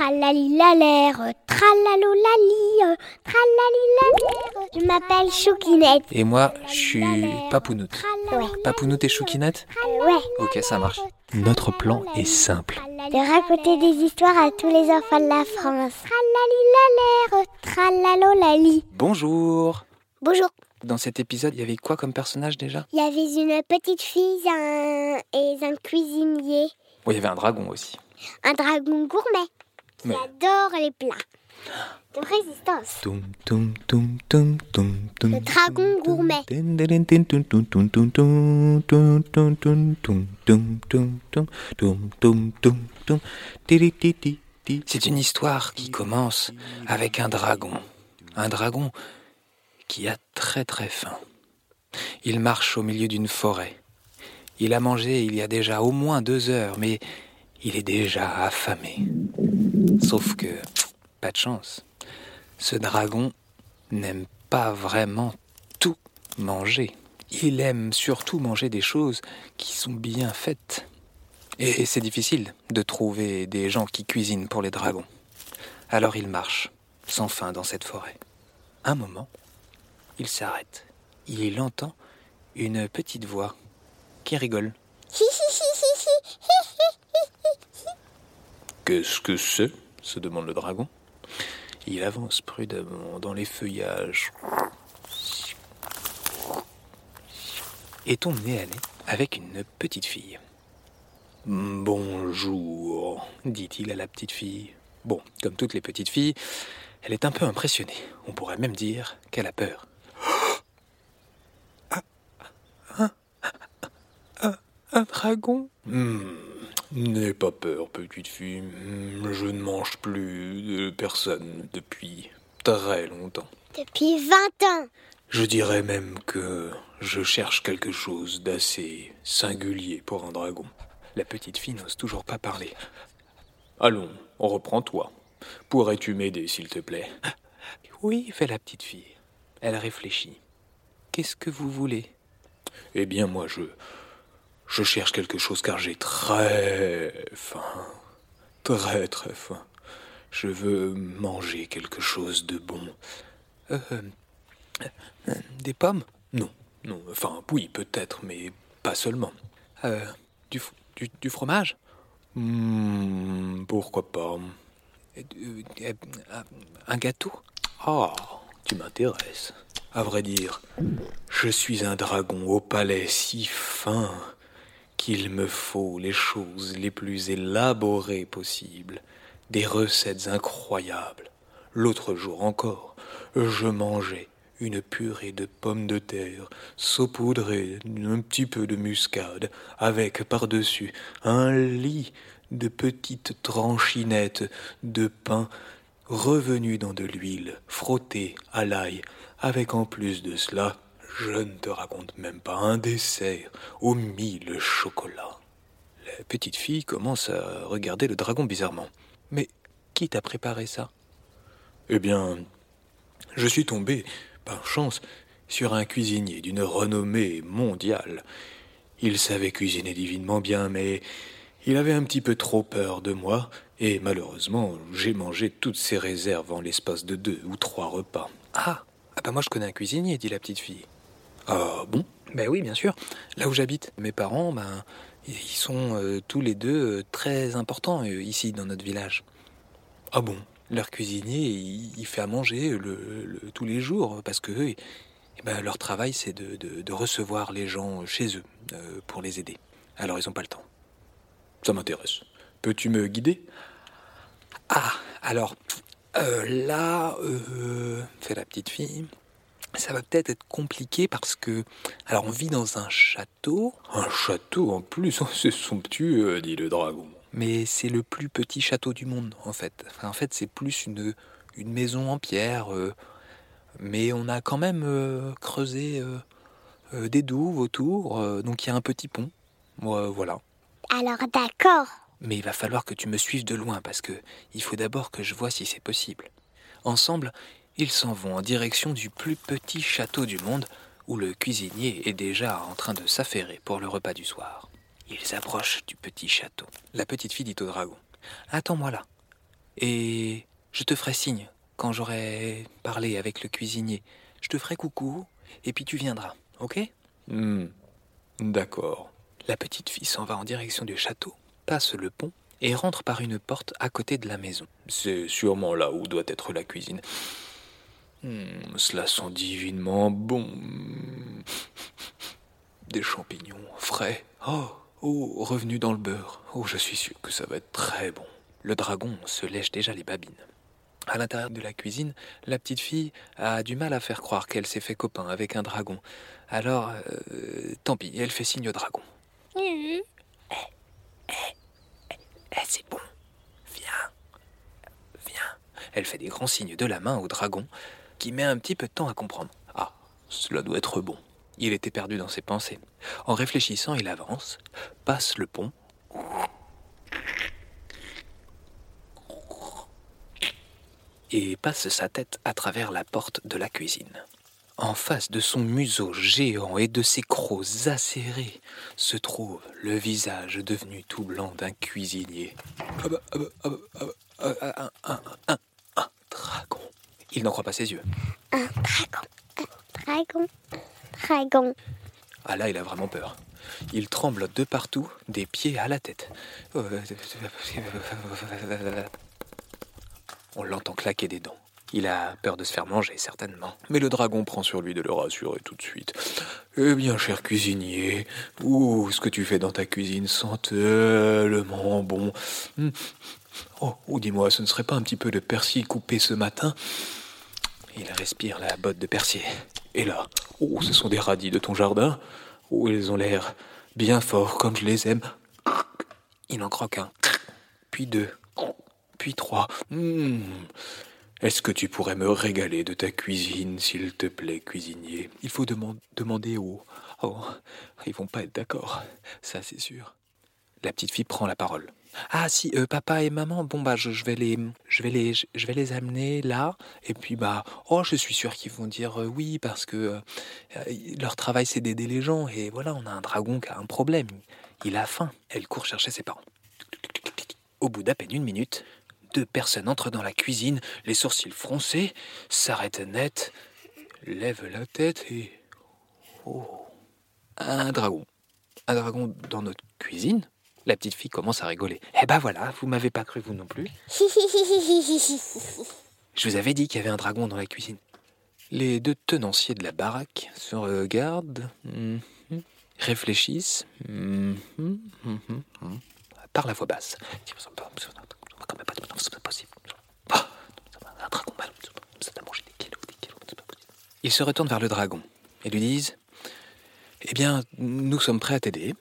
Tralalilalère, tralalolali, tralalilalère. Je m'appelle Choukinette. Et moi, je suis Papounoute. Ouais. Papounoute et Choukinette Ouais. Ok, ça marche. Notre plan est simple. De raconter des histoires à tous les enfants de la France. Tralalilalère, tralalolali. Bonjour Bonjour. Dans cet épisode, il y avait quoi comme personnage déjà? Il y avait une petite fille un... et un cuisinier. Bon, il y avait un dragon aussi. Un dragon gourmet. J'adore les plats de résistance. Le dragon gourmet. C'est une histoire qui commence avec un dragon. Un dragon qui a très très faim. Il marche au milieu d'une forêt. Il a mangé il y a déjà au moins deux heures, mais il est déjà affamé. Sauf que, pas de chance. Ce dragon n'aime pas vraiment tout manger. Il aime surtout manger des choses qui sont bien faites. Et c'est difficile de trouver des gens qui cuisinent pour les dragons. Alors il marche, sans fin, dans cette forêt. Un moment, il s'arrête. Il entend une petite voix qui rigole. Hi, hi, hi, hi, hi. Qu'est-ce que c'est se demande le dragon. Il avance prudemment dans les feuillages et tombe nez à nez avec une petite fille. Bonjour, dit-il à la petite fille. Bon, comme toutes les petites filles, elle est un peu impressionnée. On pourrait même dire qu'elle a peur. Un, un- un dragon? Hmm, N'aie pas peur, petite fille. Je ne mange plus de personne depuis très longtemps. Depuis 20 ans. Je dirais même que je cherche quelque chose d'assez singulier pour un dragon. La petite fille n'ose toujours pas parler. Allons, reprends-toi. Pourrais-tu m'aider, s'il te plaît? Oui, fait la petite fille. Elle réfléchit. Qu'est-ce que vous voulez? Eh bien, moi, je. Je cherche quelque chose car j'ai très faim. Très, très faim. Je veux manger quelque chose de bon. Euh, euh, des pommes? Non, non. Enfin, oui, peut-être, mais pas seulement. Euh, du, du, fromage? Hmm, Pourquoi pas Euh, euh, euh, Un gâteau? Ah, tu m'intéresses. À vrai dire, je suis un dragon au palais si fin qu'il me faut les choses les plus élaborées possibles, des recettes incroyables. L'autre jour encore, je mangeais une purée de pommes de terre saupoudrée d'un petit peu de muscade, avec par-dessus un lit de petites tranchinettes de pain revenu dans de l'huile, frotté à l'ail, avec en plus de cela, je ne te raconte même pas un dessert au mille chocolat. La petite fille commence à regarder le dragon bizarrement. Mais qui t'a préparé ça? Eh bien, je suis tombé, par chance, sur un cuisinier d'une renommée mondiale. Il savait cuisiner divinement bien, mais il avait un petit peu trop peur de moi, et malheureusement, j'ai mangé toutes ses réserves en l'espace de deux ou trois repas. Ah, ah bah moi je connais un cuisinier, dit la petite fille. Ah bon Ben oui, bien sûr. Là où j'habite, mes parents, ben, ils sont euh, tous les deux euh, très importants euh, ici dans notre village. Ah bon? Leur cuisinier, il, il fait à manger le, le- tous les jours parce que eux, eh ben, leur travail, c'est de, de- de recevoir les gens chez eux euh, pour les aider. Alors ils n'ont pas le temps. Ça m'intéresse. Peux-tu me guider? Ah, alors euh, là, euh, fait la petite fille. Ça va peut-être être compliqué parce que, alors on vit dans un château. Un château en plus, c'est somptueux, dit le dragon. Mais c'est le plus petit château du monde, en fait. Enfin, en fait, c'est plus une, une maison en pierre. euh, mais on a quand même euh, creusé euh, euh, des douves autour, euh, donc il y a un petit pont. Voilà. Alors d'accord. Mais il va falloir que tu me suives de loin parce que il faut d'abord que je vois si c'est possible. Ensemble, ils s'en vont en direction du plus petit château du monde où le cuisinier est déjà en train de s'affairer pour le repas du soir. Ils approchent du petit château. La petite fille dit au dragon Attends-moi là. Et je te ferai signe quand j'aurai parlé avec le cuisinier. Je te ferai coucou, et puis tu viendras, ok? Hmm, D'accord. La petite fille s'en va en direction du château, passe le pont et rentre par une porte à côté de la maison. C'est sûrement là où doit être la cuisine. Hmm, cela sent divinement bon. Des champignons frais. Oh, oh, revenu dans le beurre. Oh, je suis sûr que ça va être très bon. Le dragon se lèche déjà les babines. À l'intérieur de la cuisine, la petite fille a du mal à faire croire qu'elle s'est fait copain avec un dragon. Alors, euh, tant pis, elle fait signe au dragon. Eh, eh, eh, c'est bon. Viens. Viens. Elle fait des grands signes de la main au dragon, qui met un petit peu de temps à comprendre. Ah, cela doit être bon. Il était perdu dans ses pensées. En réfléchissant, il avance, passe le pont. Et passe sa tête à travers la porte de la cuisine. En face de son museau géant et de ses crocs acérés se trouve le visage devenu tout blanc d'un cuisinier. Il n'en croit pas ses yeux. Un dragon. Un dragon. Un dragon. Ah là, il a vraiment peur. Il tremble de partout, des pieds à la tête. On l'entend claquer des dents. Il a peur de se faire manger, certainement. Mais le dragon prend sur lui de le rassurer tout de suite. Eh bien, cher cuisinier, ouh, ce que tu fais dans ta cuisine sent tellement bon? Oh, oh dis-moi, ce ne serait pas un petit peu de persil coupé ce matin? Il respire la botte de persil. Et là, oh, ce sont des radis de ton jardin Oh, ils ont l'air bien forts, comme je les aime. Il en croque un, puis deux, puis trois. Hmm. Est-ce que tu pourrais me régaler de ta cuisine, s'il te plaît, cuisinier? Il faut deman- demander aux... Oh, ils vont pas être d'accord, ça c'est sûr. La petite fille prend la parole. Ah si, euh, papa et maman, bon bah je, vais les, je vais les, je vais les amener là. Et puis bah, oh je suis sûr qu'ils vont dire euh, oui parce que euh, leur travail c'est d'aider les gens. Et voilà, on a un dragon qui a un problème. Il a faim. Elle court chercher ses parents. Au bout d'à peine une minute, deux personnes entrent dans la cuisine, les sourcils froncés, s'arrêtent net, lèvent la tête et... Oh Un dragon. Un dragon dans notre cuisine La petite fille commence à rigoler. Eh ben voilà, vous m'avez pas cru vous non plus. Je vous avais dit qu'il y avait un dragon dans la cuisine. Les deux tenanciers de la baraque se regardent, mhm, réfléchissent, mhm, mhm, mhm, parlent à voix basse. Possible. Ils se retournent vers le dragon et lui disent Eh bien, nous sommes prêts à t'aider.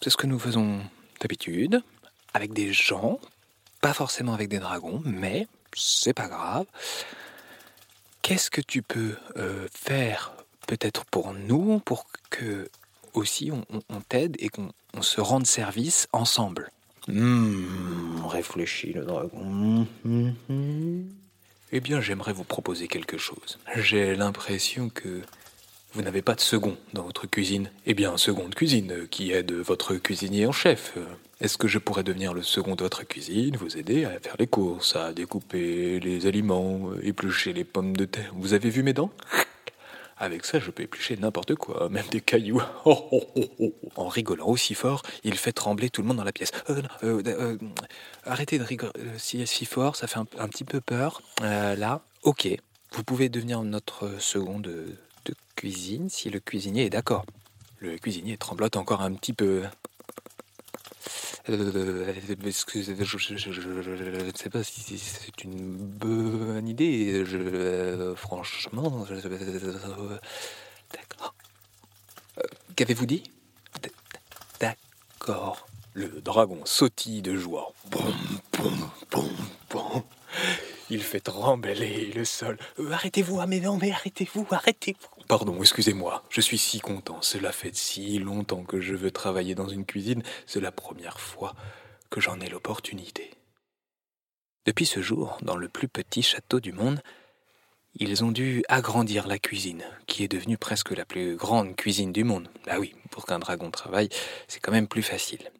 C'est ce que nous faisons d'habitude, avec des gens, pas forcément avec des dragons, mais c'est pas grave. Qu'est-ce que tu peux euh, faire peut-être pour nous, pour que aussi on, on- on t'aide et qu'on on se rende service ensemble? Hmm, réfléchit le dragon. Eh bien, j'aimerais vous proposer quelque chose. J'ai l'impression que vous n'avez pas de second dans votre cuisine. Eh bien, un second cuisine euh, qui aide votre cuisinier en chef. Euh, Est-ce que je pourrais devenir le second de votre cuisine, vous aider à faire les courses, à découper les aliments, euh, éplucher les pommes de terre? Vous avez vu mes dents? Avec ça, je peux éplucher n'importe quoi, même des cailloux. Oh, oh, oh. En rigolant aussi fort, il fait trembler tout le monde dans la pièce. Arrêtez de rigoler si, si fort, ça fait un, petit peu peur. Là, ok, vous pouvez devenir notre second cuisine si le cuisinier est d'accord. Le cuisinier tremblote encore un petit peu. Euh, excusez, je, je- ne sais pas si c'est une bonne idée. Je, euh, franchement, d'accord. Euh, Qu'avez-vous dit? D'accord. Le dragon sautille de joie. Boum, boum, boum. Il fait trembler le sol. Euh, arrêtez-vous, ah mais non, mais arrêtez-vous, arrêtez-vous. Pardon, excusez-moi, je suis si content. Cela fait si longtemps que je veux travailler dans une cuisine. C'est la première fois que j'en ai l'opportunité. Depuis ce jour, dans le plus petit château du monde, ils ont dû agrandir la cuisine, qui est devenue presque la plus grande cuisine du monde. Bah oui, pour qu'un dragon travaille, c'est quand même plus facile.